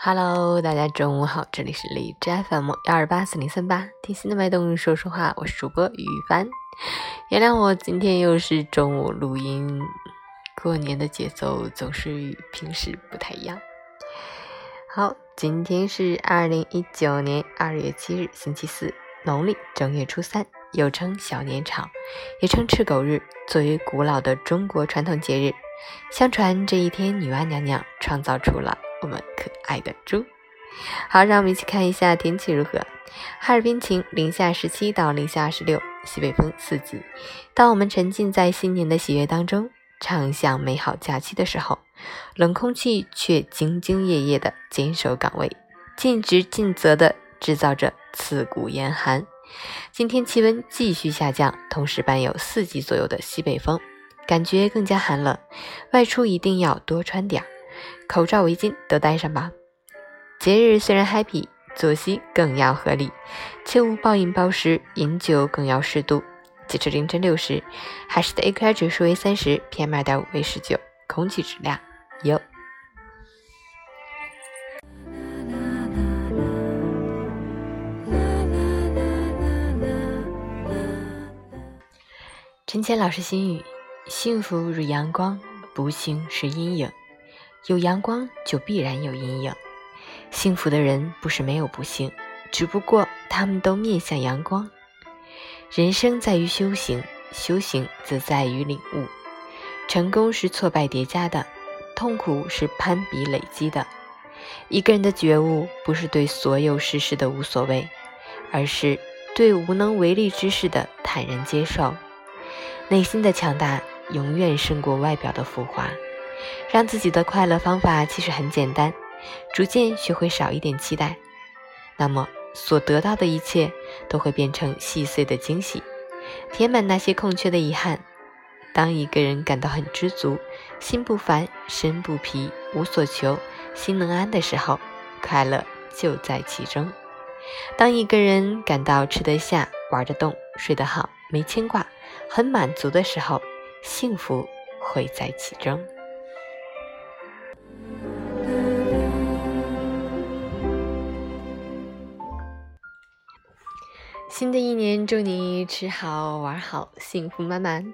Hello，大家中午好，这里是荔枝 FM 幺二八四零三八，听心的脉动说说话，我是主播于帆。原谅我今天又是中午录音，过年的节奏总是与平时不太一样。好，今天是二零一九年二月七日，星期四，农历正月初三，又称小年朝，也称赤狗日，作为古老的中国传统节日。相传这一天，女娲娘娘创造出了我们可爱的猪。好，让我们一起看一下天气如何。哈尔滨晴，零下十七到零下二十六，西北风四级。当我们沉浸在新年的喜悦当中，畅享美好假期的时候，冷空气却兢兢业业地坚守岗位，尽职尽责地制造着刺骨严寒。今天气温继续下降，同时伴有四级左右的西北风。感觉更加寒冷，外出一定要多穿点儿，口罩、围巾都带上吧。节日虽然 happy，作息更要合理，切勿暴饮暴食，饮酒更要适度。截至凌晨六时，海市的 AQI 指数为三十，PM 二点五为十九，空气质量优。陈谦老师心语。幸福如阳光，不幸是阴影。有阳光就必然有阴影。幸福的人不是没有不幸，只不过他们都面向阳光。人生在于修行，修行则在于领悟。成功是挫败叠加的，痛苦是攀比累积的。一个人的觉悟，不是对所有事事的无所谓，而是对无能为力之事的坦然接受。内心的强大。永远胜过外表的浮华。让自己的快乐方法其实很简单，逐渐学会少一点期待，那么所得到的一切都会变成细碎的惊喜，填满那些空缺的遗憾。当一个人感到很知足，心不烦，身不疲，无所求，心能安的时候，快乐就在其中。当一个人感到吃得下、玩得动、睡得好，没牵挂，很满足的时候，幸福会在其中。新的一年，祝你吃好玩好，幸福满满。